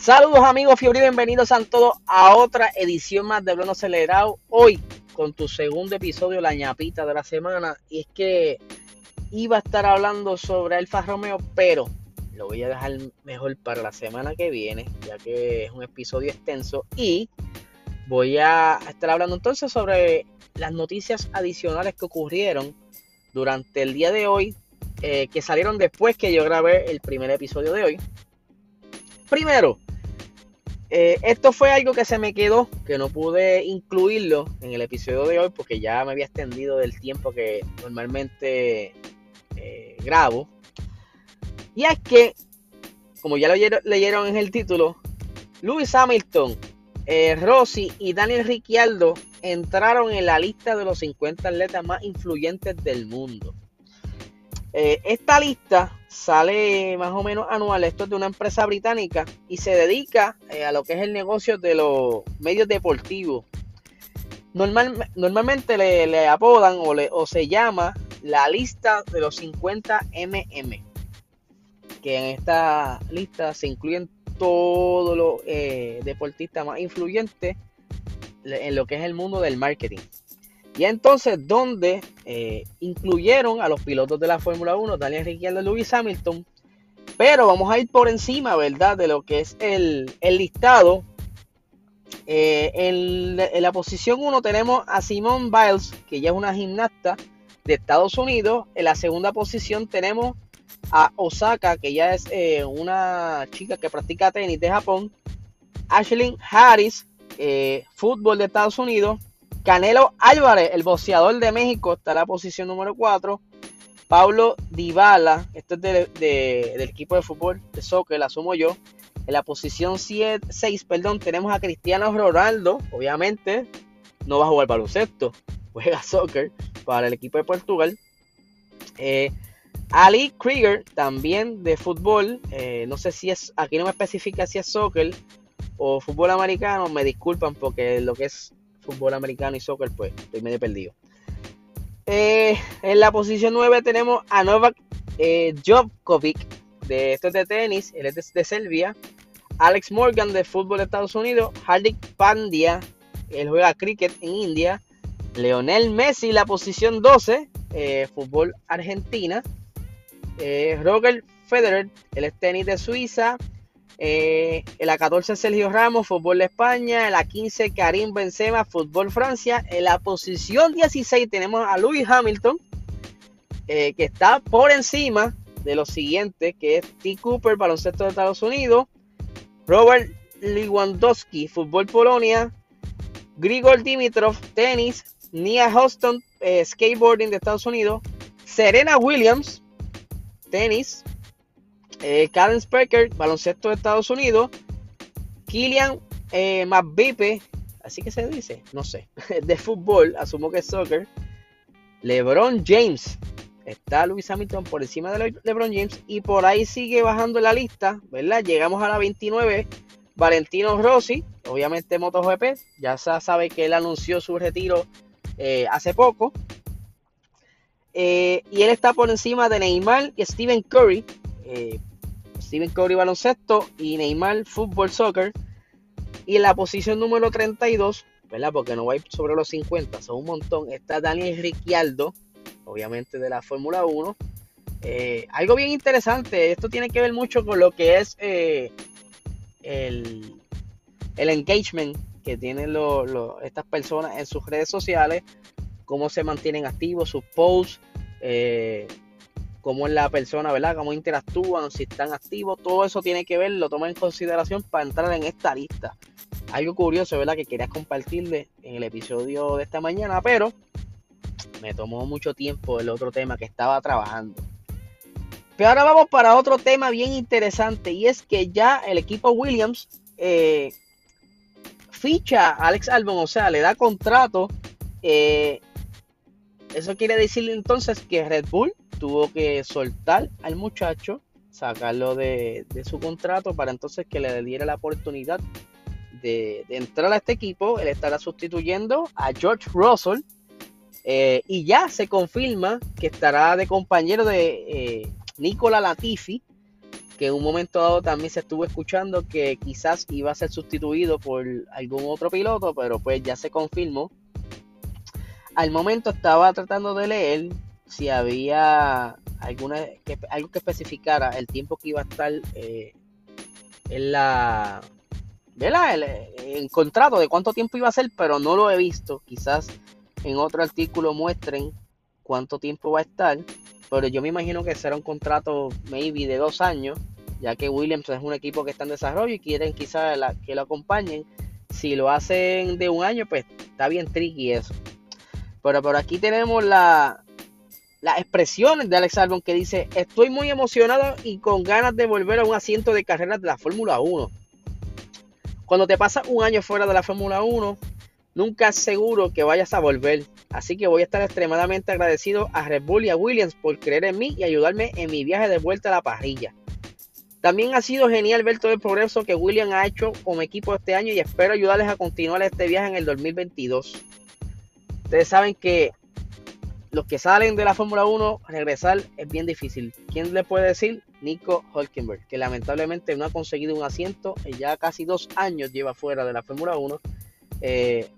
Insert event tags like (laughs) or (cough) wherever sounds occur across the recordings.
Saludos amigos Fiebre, bienvenidos a todos a otra edición más de Blono Acelerado. Hoy con tu segundo episodio, la ñapita de la semana. Y es que iba a estar hablando sobre Alfa Romeo, pero lo voy a dejar mejor para la semana que viene, ya que es un episodio extenso. Y voy a estar hablando entonces sobre las noticias adicionales que ocurrieron durante el día de hoy, eh, que salieron después que yo grabé el primer episodio de hoy. Primero, eh, esto fue algo que se me quedó, que no pude incluirlo en el episodio de hoy porque ya me había extendido del tiempo que normalmente eh, grabo. Y es que, como ya lo leyeron, en el título, Lewis Hamilton, eh, Rossi y Daniel Ricciardo entraron en la lista de los 50 atletas más influyentes del mundo. Esta lista sale más o menos anual. Esto es de una empresa británica y se dedica eh, a lo que es el negocio de los medios deportivos. Normal, normalmente le, apodan o, le, o, se llama la lista de los 50 MM. Que en esta lista se incluyen todos los eh, deportistas más influyentes en lo que es el mundo del marketing. Y entonces, donde eh, incluyeron a los pilotos de la Fórmula 1, Daniel Ricciardo y Lewis Hamilton. Pero vamos a ir por encima, ¿verdad? De lo que es el, listado. Eh, en, la posición 1 tenemos a Simone Biles, que ya es una gimnasta de Estados Unidos. En la segunda posición tenemos a Osaka, que ya es eh, una chica que practica tenis de Japón. Ashley Harris, fútbol de Estados Unidos. Canelo Álvarez, el boxeador de México, está en la posición número 4. Pablo Dybala, este es del equipo de fútbol, de soccer, la asumo yo. En la posición 6, perdón, tenemos a Cristiano Ronaldo, obviamente, no va a jugar baloncesto, (laughs) juega soccer para el equipo de Portugal. Eh, Ali Krieger, también de fútbol, eh, no sé si es, aquí no me especifica si es soccer o fútbol americano, me disculpan porque lo que es fútbol americano y soccer, pues estoy medio perdido. Eh, en la posición 9 tenemos a Novak eh, Djokovic, de esto de tenis, él es de, Serbia. Alex Morgan de fútbol de Estados Unidos. Hardik Pandya, él juega cricket en India. Leonel Messi, la posición 12, eh, fútbol Argentina. Roger Federer, él es tenis de Suiza. Eh, en la 14 Sergio Ramos, fútbol de España. En la 15 Karim Benzema, fútbol Francia. En la posición 16 tenemos a Lewis Hamilton, eh, que está por encima de los siguientes, que es T. Cooper, baloncesto de Estados Unidos. Robert Lewandowski, fútbol Polonia. Grigor Dimitrov, tenis. Nia Houston, eh, skateboarding de Estados Unidos. Serena Williams, tenis. Eh, Karen baloncesto de Estados Unidos. Killian eh, así que se dice, no sé, (laughs) de fútbol, asumo que es soccer. LeBron James, está Luis Hamilton por encima de LeBron James y por ahí sigue bajando la lista, ¿verdad? Llegamos a la 29. Valentino Rossi, obviamente MotoGP, ya sabe que él anunció su retiro eh, hace poco. Eh, y él está por encima de Neymar y Stephen Curry. Eh, Steven Curry baloncesto y Neymar fútbol soccer. Y en la posición número 32, ¿verdad? Porque no va a ir sobre los 50, son un montón. Está Daniel Ricciardo, obviamente de la Fórmula 1. Eh, algo bien interesante, esto tiene que ver mucho con lo que es eh, el, engagement que tienen estas personas en sus redes sociales, cómo se mantienen activos, sus posts, eh, cómo es la persona, ¿verdad? Cómo interactúan, si están activos, todo eso tiene que ver, lo toma en consideración para entrar en esta lista. Algo curioso, ¿verdad? Que quería compartirle en el episodio de esta mañana, pero me tomó mucho tiempo el otro tema que estaba trabajando. Pero ahora vamos para otro tema bien interesante y es que ya el equipo Williams eh, ficha a Alex Albon, o sea, le da contrato. Eh, eso quiere decir entonces que Red Bull tuvo que soltar al muchacho, sacarlo de, su contrato para entonces que le diera la oportunidad de, entrar a este equipo. Él estará sustituyendo a George Russell. Eh, y ya se confirma que estará de compañero de eh, Nicola Latifi, que en un momento dado también se estuvo escuchando que quizás iba a ser sustituido por algún otro piloto, pero pues ya se confirmó. Al momento estaba tratando de leer si había alguna algo que especificara el tiempo que iba a estar eh, en la el, el, contrato de cuánto tiempo iba a ser, pero no lo he visto. Quizás en otro artículo muestren cuánto tiempo va a estar, pero yo me imagino que será un contrato maybe de dos años, ya que Williams es un equipo que está en desarrollo y quieren quizás que lo acompañen. Si lo hacen de un año, pues está bien tricky eso. Pero por aquí tenemos la, las expresiones de Alex Albon que dice, estoy muy emocionado y con ganas de volver a un asiento de carreras de la Fórmula 1. Cuando te pasas un año fuera de la Fórmula 1, nunca es seguro que vayas a volver. Así que voy a estar extremadamente agradecido a Red Bull y a Williams por creer en mí y ayudarme en mi viaje de vuelta a la parrilla. También ha sido genial ver todo el progreso que Williams ha hecho como equipo este año y espero ayudarles a continuar este viaje en el 2022. Ustedes saben que los que salen de la Fórmula 1, regresar es bien difícil. ¿Quién le puede decir? Nico Hulkenberg, que lamentablemente no ha conseguido un asiento, ya casi dos años lleva fuera de la Fórmula 1. Eh,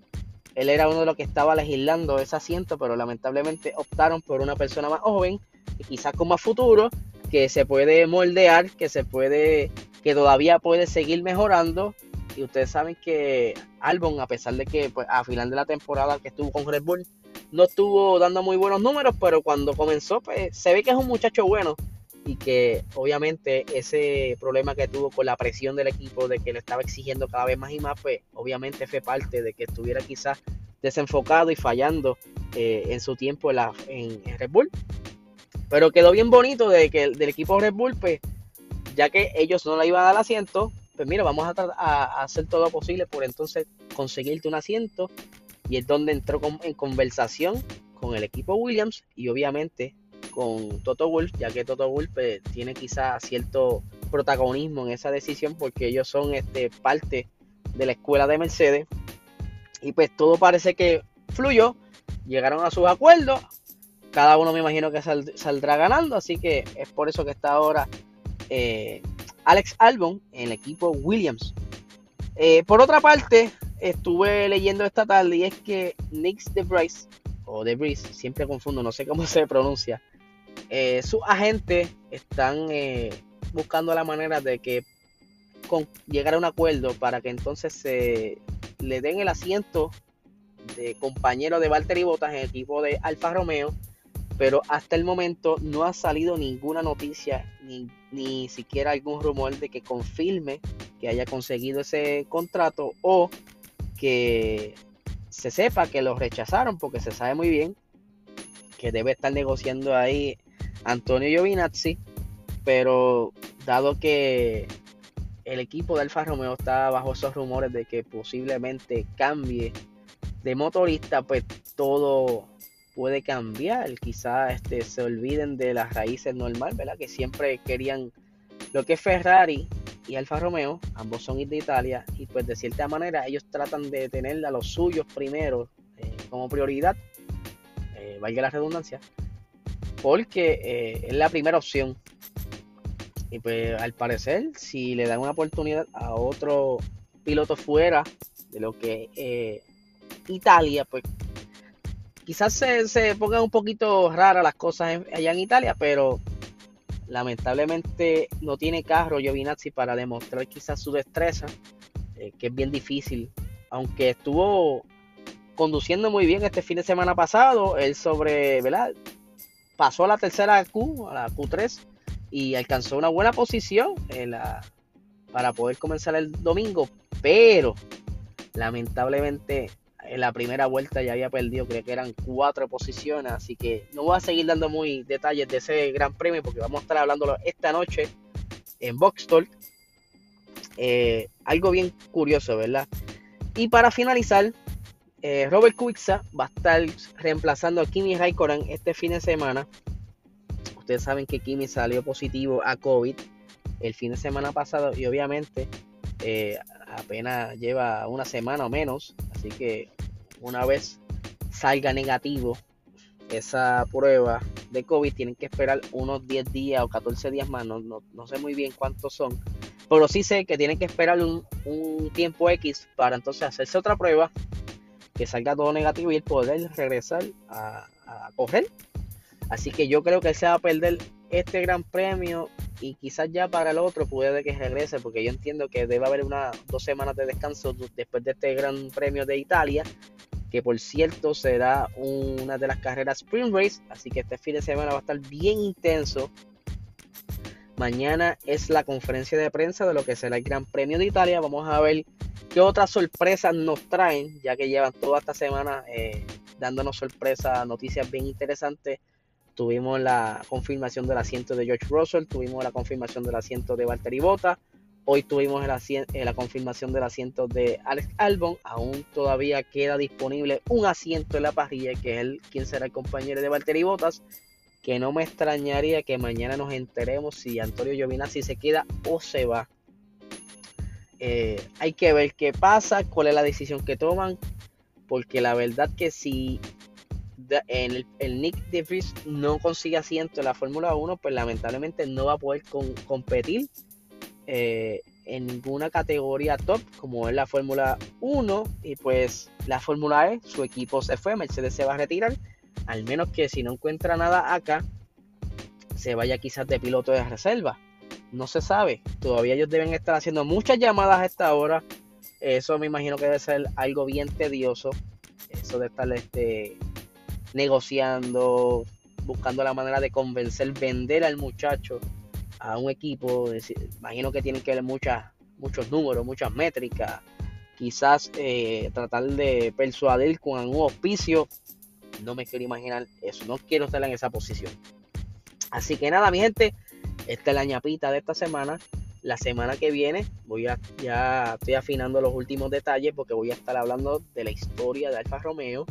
él era uno de los que estaba legislando ese asiento, pero lamentablemente optaron por una persona más joven, y quizás con más futuro, que se puede moldear, que se puede, que todavía puede seguir mejorando. Y ustedes saben que Albon, a pesar de que pues, a final de la temporada que estuvo con Red Bull, no estuvo dando muy buenos números, pero cuando comenzó, pues se ve que es un muchacho bueno y que obviamente ese problema que tuvo con la presión del equipo de que le estaba exigiendo cada vez más y más, pues obviamente fue parte de que estuviera quizás desenfocado y fallando eh, en su tiempo en, la, en, Red Bull. Pero quedó bien bonito de que del equipo Red Bull, pues ya que ellos no le iban a dar asiento, pues mira, vamos a, a hacer todo lo posible por entonces conseguirte un asiento y es donde entró en conversación con el equipo Williams y obviamente con Toto Wolf, ya que Toto Wolf pues, tiene quizá cierto protagonismo en esa decisión porque ellos son este, parte de la escuela de Mercedes y pues todo parece que fluyó, llegaron a sus acuerdos, cada uno me imagino que saldrá ganando, así que es por eso que está ahora eh, Alex Albon en el equipo Williams. Eh, por otra parte, estuve leyendo esta tarde y es que Nix de Bryce, o de Bryce, siempre confundo, no sé cómo (laughs) se pronuncia, eh, sus agentes están eh, buscando la manera de que con, llegar a un acuerdo para que entonces se le den el asiento de compañero de Valtteri Bottas en el equipo de Alfa Romeo, pero hasta el momento no ha salido ninguna noticia ni, ni siquiera algún rumor de que confirme que haya conseguido ese contrato o que se sepa que lo rechazaron porque se sabe muy bien que debe estar negociando ahí Antonio Giovinazzi, pero dado que el equipo de Alfa Romeo está bajo esos rumores de que posiblemente cambie de motorista, pues todo puede cambiar. Quizás este, se olviden de las raíces normales, ¿verdad? Que siempre querían lo que es Ferrari y Alfa Romeo, ambos son de Italia, y pues de cierta manera ellos tratan de tener a los suyos primero eh, como prioridad, eh, valga la redundancia, porque eh, es la primera opción. Y pues al parecer, si le dan una oportunidad a otro piloto fuera de lo que Italia, pues quizás se, se pongan un poquito raras las cosas allá en Italia, pero Lamentablemente no tiene carro Giovinazzi para demostrar quizás su destreza, eh, que es bien difícil. Aunque estuvo conduciendo muy bien este fin de semana pasado, él sobre, ¿verdad? Pasó a la tercera Q, a la Q3, y alcanzó una buena posición para poder comenzar el domingo, pero lamentablemente en la primera vuelta ya había perdido, creo que eran cuatro posiciones, así que no voy a seguir dando muy detalles de ese gran premio porque vamos a estar hablándolo esta noche en Box. Eh, algo bien curioso, ¿verdad? Y para finalizar, eh, Robert Kubica va a estar reemplazando a Kimi Raikkonen este fin de semana. Ustedes saben que Kimi salió positivo a COVID el fin de semana pasado y obviamente eh, apenas lleva una semana o menos, así que una vez salga negativo esa prueba de COVID, tienen que esperar unos 10 días o 14 días más, no, no, sé muy bien cuántos son, pero sí sé que tienen que esperar un, tiempo X para entonces hacerse otra prueba, que salga todo negativo y poder regresar a, a correr. Así que yo creo que se va a perder este gran premio y quizás ya para el otro puede que regrese porque yo entiendo que debe haber unas dos semanas de descanso después de este gran premio de Italia que por cierto será una de las carreras Spring Race, así que este fin de semana va a estar bien intenso. Mañana es la conferencia de prensa de lo que será el Gran Premio de Italia. Vamos a ver qué otras sorpresas nos traen, ya que llevan toda esta semana eh, dándonos sorpresas, noticias bien interesantes. Tuvimos la confirmación del asiento de George Russell, tuvimos la confirmación del asiento de Valtteri Bottas, Hoy tuvimos eh, la confirmación del asiento de Alex Albon. Aún todavía queda disponible un asiento en la parrilla, que es el quien será el compañero de Valtteri Bottas. Que no me extrañaría que mañana nos enteremos si Antonio Giovinazzi se queda o se va. Eh, hay que ver qué pasa, cuál es la decisión que toman. Porque la verdad que si el, el, Nick De no consigue asiento en la Fórmula 1, pues lamentablemente no va a poder competir eh, en ninguna categoría top como es la Fórmula 1 y pues la Fórmula E, su equipo se fue, Mercedes se va a retirar, al menos que si no encuentra nada acá, se vaya quizás de piloto de reserva. No se sabe, todavía ellos deben estar haciendo muchas llamadas a esta hora. Eso me imagino que debe ser algo bien tedioso. Eso de estar este, negociando, buscando la manera de convencer, vender al muchacho a un equipo, imagino que tienen que ver muchas, muchos números, muchas métricas, quizás eh, tratar de persuadir con un auspicio, no me quiero imaginar eso, no quiero estar en esa posición. Así que nada, mi gente, esta es la ñapita de esta semana. La semana que viene voy a ya estoy afinando los últimos detalles porque voy a estar hablando de la historia de Alfa Romeo,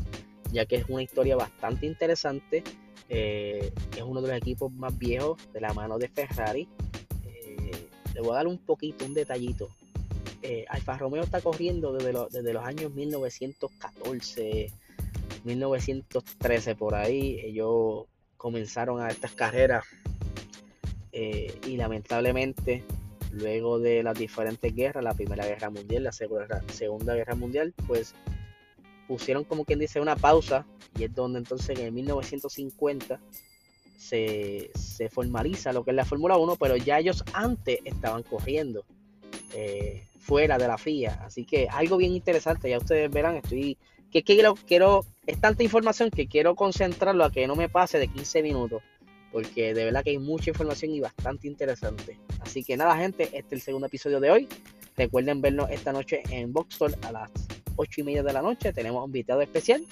ya que es una historia bastante interesante eh, es uno de los equipos más viejos de la mano de Ferrari. Eh, le voy a dar un poquito, un detallito. Eh, Alfa Romeo está corriendo desde, desde los años 1914, 1913 por ahí. Ellos comenzaron a estas carreras y lamentablemente luego de las diferentes guerras, la Primera Guerra Mundial, la Segunda Guerra Mundial, pues pusieron como quien dice una pausa y es donde entonces en 1950 se, formaliza lo que es la Fórmula 1, pero ya ellos antes estaban corriendo eh, fuera de la FIA, así que algo bien interesante, ya ustedes verán, estoy que quiero, quiero, es tanta información que quiero concentrarlo a que no me pase de 15 minutos, porque de verdad que hay mucha información y bastante interesante. Así que nada, gente, este es el segundo episodio de hoy. Recuerden vernos esta noche en Boxstore a las 8 y media de la noche. Tenemos un invitado especial.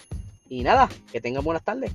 Y nada, que tengan buenas tardes.